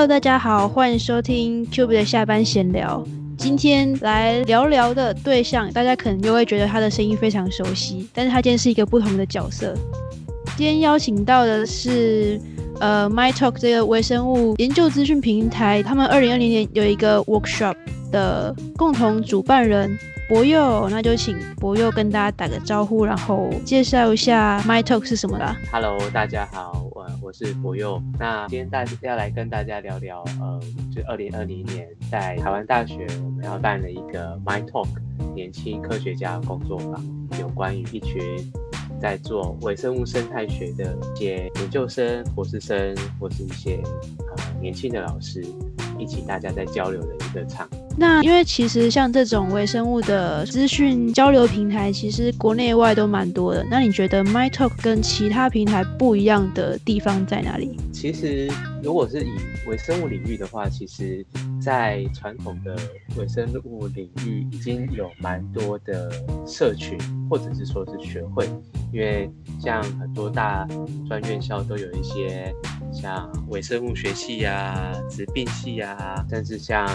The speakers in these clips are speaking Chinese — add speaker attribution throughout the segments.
Speaker 1: Hello，大家好，欢迎收听 Cube 的下班闲聊。今天来聊聊的对象，大家可能就会觉得他的声音非常熟悉，但是他今天是一个不同的角色。今天邀请到的是呃 MyTalk 这个微生物研究资讯平台，他们二零二零年有一个 workshop 的共同主办人。博佑，那就请博佑跟大家打个招呼，然后介绍一下 My Talk 是什么啦。
Speaker 2: Hello，大家好，我是博佑。那今天大要来跟大家聊聊，呃，就二零二零年在台湾大学我们要办的一个 My Talk 年轻科学家工作坊，有关于一群在做微生物生态学的一些研究生、博士生，或是一些呃年轻的老师，一起大家在交流的一个场。
Speaker 1: 那因为其实像这种微生物的资讯交流平台，其实国内外都蛮多的。那你觉得 MyTalk 跟其他平台不一样的地方在哪里？
Speaker 2: 其实如果是以微生物领域的话，其实在传统的微生物领域已经有蛮多的社群，或者是说是学会。因为像很多大专院校都有一些像微生物学系呀、植病系呀，甚至像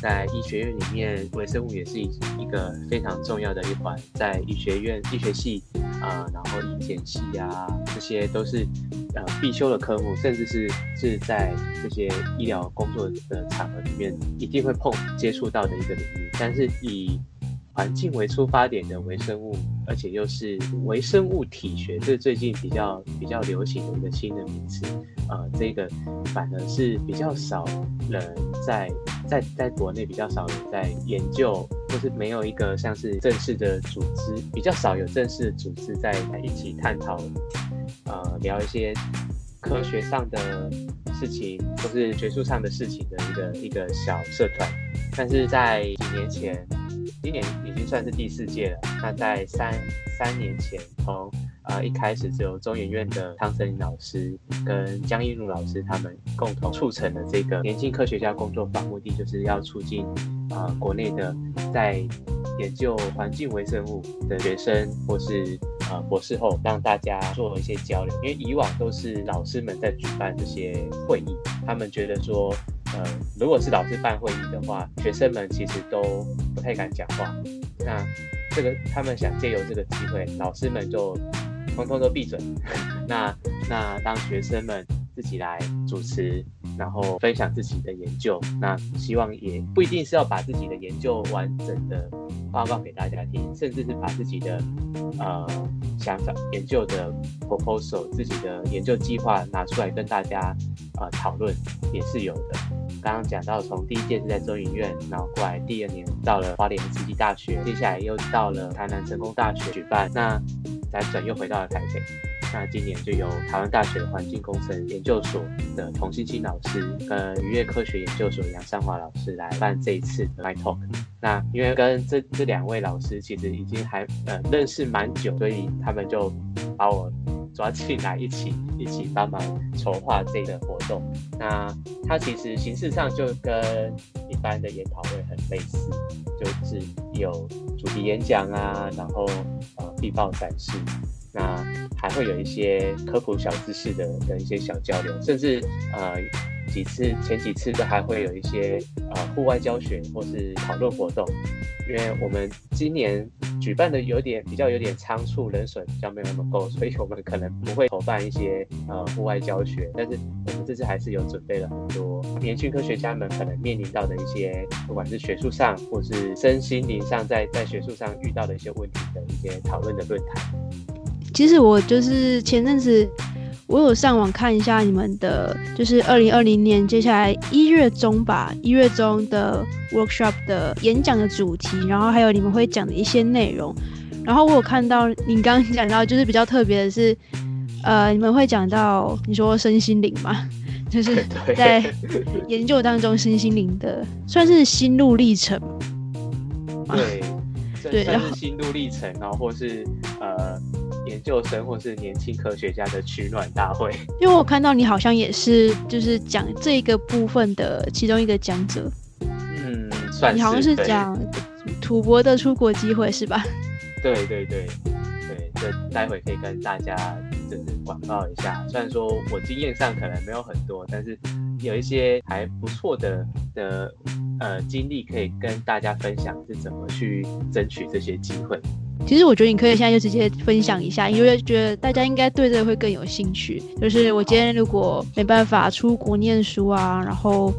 Speaker 2: 在医学院里面，微生物也是一一个非常重要的一环。在医学院医学系啊，然后医检系啊，这些都是呃必修的科目，甚至是是在这些医疗工作的场合里面一定会碰接触到的一个领域。但是以环境为出发点的微生物，而且又是微生物体学，这是最近比较比较流行的一个新的名词。呃，这个反而是比较少人在在在国内比较少人在研究，或是没有一个像是正式的组织，比较少有正式的组织在一起探讨，呃，聊一些科学上的事情，或是学术上的事情的一个一个小社团。但是在几年前。今年已经算是第四届了。那在三三年前，从呃一开始只有中研院的汤森林老师跟江一茹老师他们共同促成了这个年轻科学家工作坊，目的就是要促进呃国内的在研究环境微生物的学生或是呃博士后，让大家做一些交流。因为以往都是老师们在举办这些会议，他们觉得说。呃，如果是老师办会议的话，学生们其实都不太敢讲话。那这个他们想借由这个机会，老师们就通通都闭嘴。那那当学生们自己来主持，然后分享自己的研究，那希望也不一定是要把自己的研究完整的报告给大家听，甚至是把自己的呃想法、研究的 proposal、自己的研究计划拿出来跟大家呃讨论，也是有的。刚刚讲到，从第一届是在中影院，然后过来第二年到了花莲慈济大学，接下来又到了台南成功大学举办，那辗转又回到了台北。那今年就由台湾大学环境工程研究所的童欣欣老师跟渔业科学研究所杨尚华老师来办这一次的 My Talk。那因为跟这这两位老师其实已经还呃认识蛮久，所以他们就把我。抓进来一起一起帮忙筹划这个活动。那它其实形式上就跟一般的研讨会很类似，就是有主题演讲啊，然后呃必报展示，那还会有一些科普小知识的的一些小交流，甚至呃几次前几次都还会有一些呃户外教学或是讨论活动。因为我们今年举办的有点比较有点仓促，人手比较没有那么够，所以我们可能不会筹办一些呃户外教学。但是我们这次还是有准备了很多年轻科学家们可能面临到的一些，不管是学术上或是身心灵上，在在学术上遇到的一些问题的一些讨论的论坛。
Speaker 1: 其实我就是前阵子。我有上网看一下你们的，就是二零二零年接下来一月中吧，一月中的 workshop 的演讲的主题，然后还有你们会讲的一些内容。然后我有看到你刚刚讲到，就是比较特别的是，呃，你们会讲到你说身心灵嘛，就是在研究当中身心灵的算是心路历程。
Speaker 2: 对，对，心路历程，然后或是呃。研究生或是年轻科学家的取暖大会，
Speaker 1: 因为我看到你好像也是，就是讲这个部分的其中一个讲者。
Speaker 2: 嗯，算
Speaker 1: 是。你好像是讲土博的出国机会是吧？
Speaker 2: 对对对对，这待会可以跟大家就是广告一下。虽然说我经验上可能没有很多，但是有一些还不错的的呃经历可以跟大家分享，是怎么去争取这些机会。
Speaker 1: 其实我觉得你可以现在就直接分享一下，因为觉得大家应该对这个会更有兴趣。就是我今天如果没办法出国念书啊，然后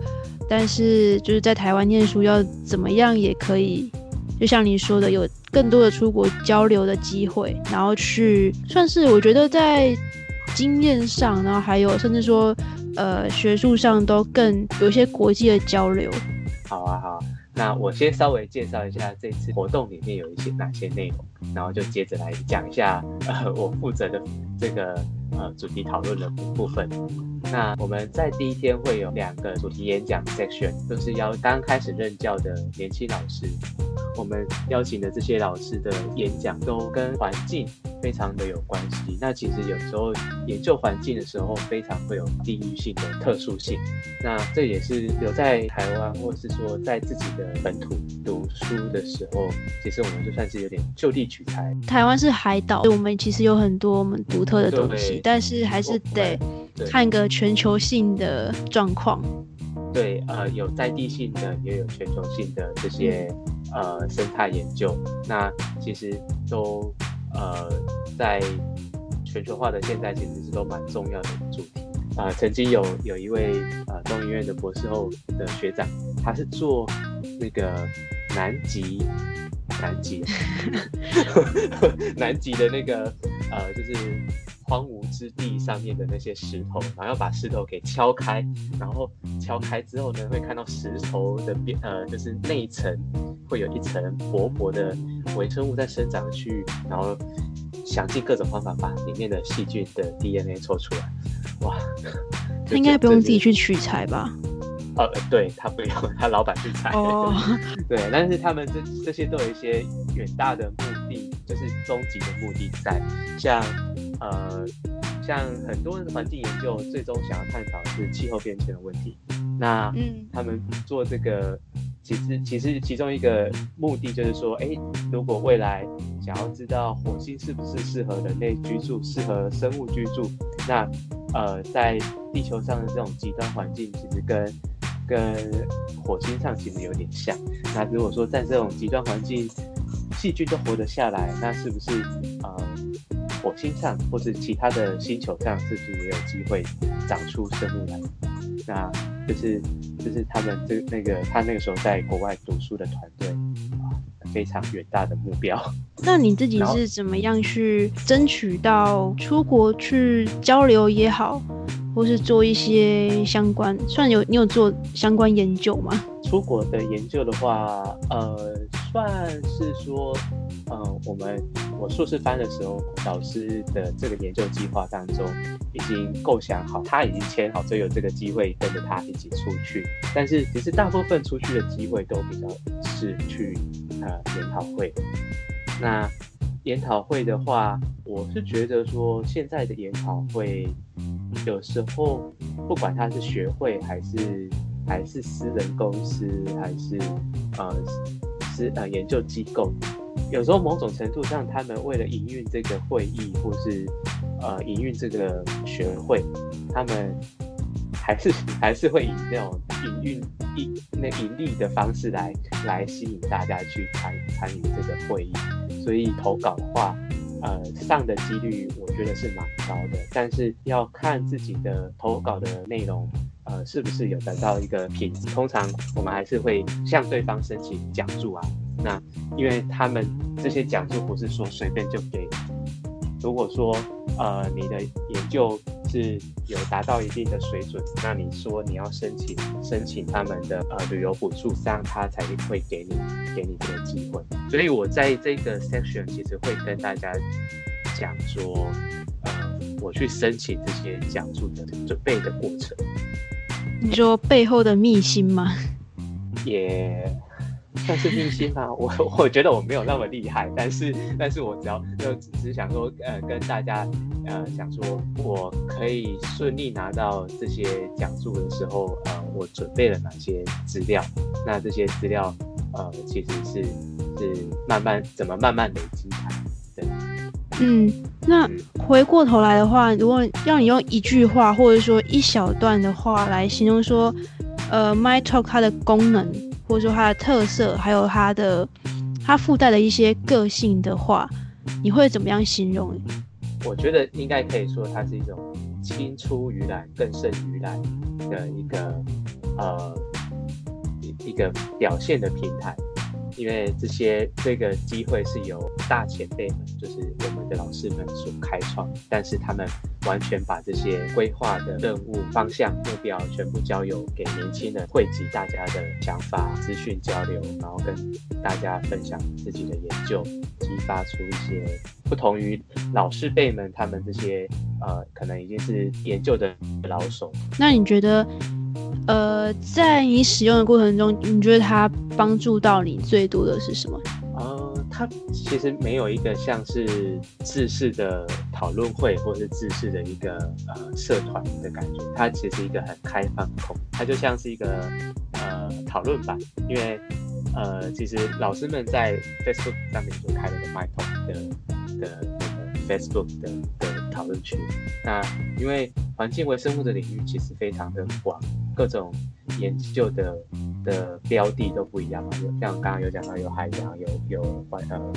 Speaker 1: 但是就是在台湾念书要怎么样也可以，就像你说的，有更多的出国交流的机会，然后去算是我觉得在经验上，然后还有甚至说呃学术上都更有一些国际的交流。
Speaker 2: 好啊，好。那我先稍微介绍一下这次活动里面有一些哪些内容，然后就接着来讲一下呃我负责的这个呃主题讨论的部分。那我们在第一天会有两个主题演讲 section，都是邀刚开始任教的年轻老师。我们邀请的这些老师的演讲都跟环境非常的有关系。那其实有时候研究环境的时候，非常会有地域性的特殊性。那这也是有在台湾，或是说在自己的本土读书的时候，其实我们就算是有点就地取材。
Speaker 1: 台湾是海岛，我们其实有很多我们独特的东西，但是还是得看个全球性的状况。
Speaker 2: 对，呃，有在地性的，也有全球性的这些呃生态研究。那其实都呃在全球化的现在，其实是都蛮重要的主题。啊，曾经有有一位呃中医院的博士后的学长，他是做那个南极南极 南极的那个呃，就是。荒芜之地上面的那些石头，然后要把石头给敲开，然后敲开之后呢，会看到石头的边呃，就是内层会有一层薄薄的微生物在生长的区域，然后想尽各种方法把里面的细菌的 DNA 抽出来。哇，
Speaker 1: 他应该不用自己去取材吧？
Speaker 2: 呃，对他不用，他老板去采。哦，对，但是他们这这些都有一些远大的目的，就是终极的目的在，像。呃，像很多环境研究，最终想要探讨是气候变迁的问题。那嗯，他们做这个，其实其实其中一个目的就是说，哎，如果未来想要知道火星是不是适合人类居住、适合生物居住，那呃，在地球上的这种极端环境，其实跟跟火星上其实有点像。那如果说在这种极端环境，细菌都活得下来，那是不是呃？火星上或是其他的星球上，是不是也有机会长出生物来？那就是就是他们这那个他那个时候在国外读书的团队啊，非常远大的目标。
Speaker 1: 那你自己是怎么样去争取到出国去交流也好，或是做一些相关？算有你有做相关研究吗？
Speaker 2: 出国的研究的话，呃，算是说。嗯，我们我硕士班的时候，老师的这个研究计划当中已经构想好，他已经签好，就有这个机会跟着他一起出去。但是其实大部分出去的机会都比较是去呃研讨会。那研讨会的话，我是觉得说现在的研讨会有时候不管他是学会还是还是私人公司还是呃是呃研究机构。有时候某种程度上，他们为了营运这个会议，或是呃营运这个学会，他们还是还是会以那种营运盈那盈利的方式来来吸引大家去参参与这个会议。所以投稿的话，呃上的几率我觉得是蛮高的，但是要看自己的投稿的内容，呃是不是有得到一个品质。通常我们还是会向对方申请奖助啊。那因为他们这些奖助不是说随便就给，如果说呃你的研究是有达到一定的水准，那你说你要申请申请他们的呃旅游补助，这样他才会给你给你这个机会。所以我在这个 section 其实会跟大家讲说，呃，我去申请这些奖助的准备的过程。
Speaker 1: 你说背后的秘辛吗？
Speaker 2: 也。算是秘辛吧，我我觉得我没有那么厉害，但是但是我只要就只是想说，呃，跟大家呃想说，我可以顺利拿到这些讲述的时候，呃，我准备了哪些资料？那这些资料，呃，其实是是慢慢怎么慢慢累积来，对。
Speaker 1: 嗯，那回过头来的话，如果要你用一句话或者说一小段的话来形容说，呃，My Talk 它的功能或者说它的特色，还有它的它附带的一些个性的话，你会怎么样形容？
Speaker 2: 我觉得应该可以说它是一种青出于蓝更胜于蓝的一个呃一一个表现的平台。因为这些这个机会是由大前辈们，就是我们的老师们所开创，但是他们完全把这些规划的任务方向、目标全部交由给年轻人，汇集大家的想法、资讯交流，然后跟大家分享自己的研究，激发出一些不同于老师辈们他们这些呃，可能已经是研究的老手。
Speaker 1: 那你觉得？呃，在你使用的过程中，你觉得它帮助到你最多的是什么？
Speaker 2: 呃，它其实没有一个像是自式的讨论会，或是自式的一个呃社团的感觉。它其实一个很开放空，它就像是一个呃讨论版。因为呃，其实老师们在 Facebook 上面就开了个 My Talk 的的那个 Facebook 的的讨论区。那因为环境微生物的领域其实非常的广。各种研究的的标的都不一样嘛，有像刚刚有讲到有海洋，有有呃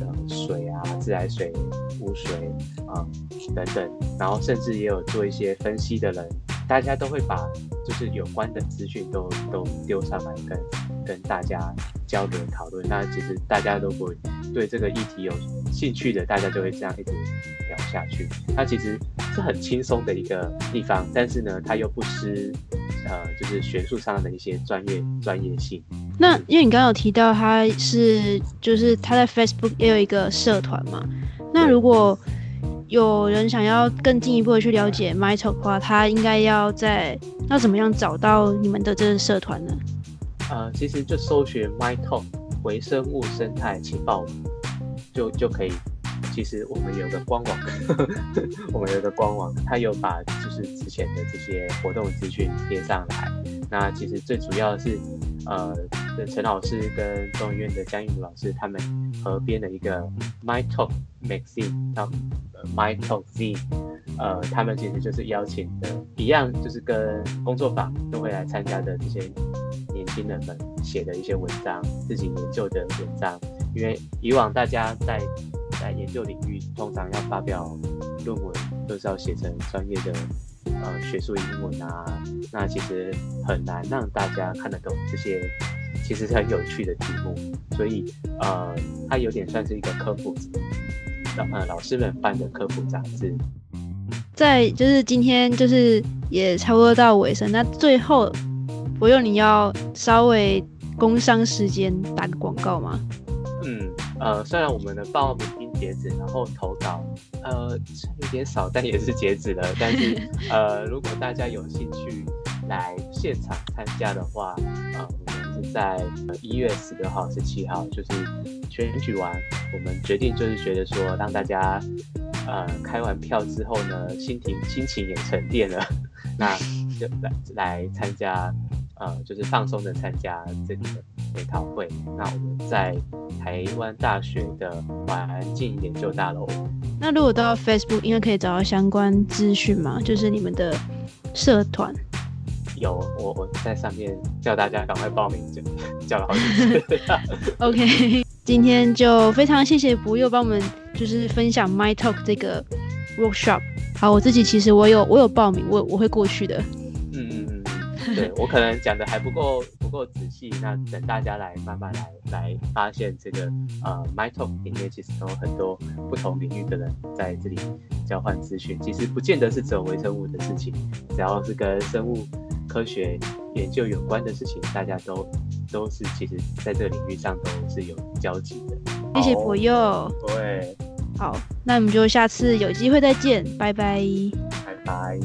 Speaker 2: 呃水啊，自来水、污水啊等等，然后甚至也有做一些分析的人，大家都会把就是有关的资讯都都丢上来跟跟大家交流讨论。那其实大家如果对这个议题有兴趣的，大家就会这样一直聊下去。它其实是很轻松的一个地方，但是呢，它又不失。呃，就是学术上的一些专业专业性。
Speaker 1: 那因为你刚刚有提到他是，就是他在 Facebook 也有一个社团嘛。那如果有人想要更进一步的去了解 m y t o 的话，他应该要在要怎么样找到你们的这个社团呢？
Speaker 2: 呃，其实就搜寻 MyTalk 微生物生态情报就就可以。其实我们有个官网，我们有个官网，它有把就是之前的这些活动资讯贴上来。那其实最主要是，呃，陈老师跟中医院的江映茹老师他们合编的一个 My Talk Magazine，叫 My Talk Z。呃，他们其实就是邀请的一样，就是跟工作坊都会来参加的这些年轻人们写的一些文章，自己研究的文章。因为以往大家在在研究领域，通常要发表论文，都是要写成专业的呃学术英文啊，那其实很难让大家看得懂这些其实是很有趣的题目，所以呃，它有点算是一个科普，呃老师们办的科普杂志。
Speaker 1: 在就是今天就是也差不多到尾声，那最后我用你要稍微工商时间打个广告吗？
Speaker 2: 嗯呃，虽然我们的报名已经。截止，然后投稿，呃，有点少，但也是截止了。但是，呃，如果大家有兴趣来现场参加的话，呃，我们是在一月十六号、十七号，就是选举完，我们决定就是觉得说，让大家，呃，开完票之后呢，心情心情也沉淀了，那就来来参加。呃，就是放松的参加这个研讨会。那我们在台湾大学的环境研究大楼。
Speaker 1: 那如果到 Facebook，应该可以找到相关资讯吗？就是你们的社团。
Speaker 2: 有，我我在上面叫大家赶快报名，就叫了好几次。
Speaker 1: OK，今天就非常谢谢不佑帮我们就是分享 My Talk 这个 workshop。好，我自己其实我有我有报名，我我会过去的。
Speaker 2: 对我可能讲的还不够不够仔细，那等大家来慢慢来来发现这个呃，My Talk 里面其实有很多不同领域的人在这里交换资讯，其实不见得是只有微生物的事情，只要是跟生物科学研究有关的事情，大家都都是其实在这个领域上都是有交集的。
Speaker 1: 谢谢朋友。
Speaker 2: 对，
Speaker 1: 好，那我们就下次有机会再见，拜拜。
Speaker 2: 拜拜。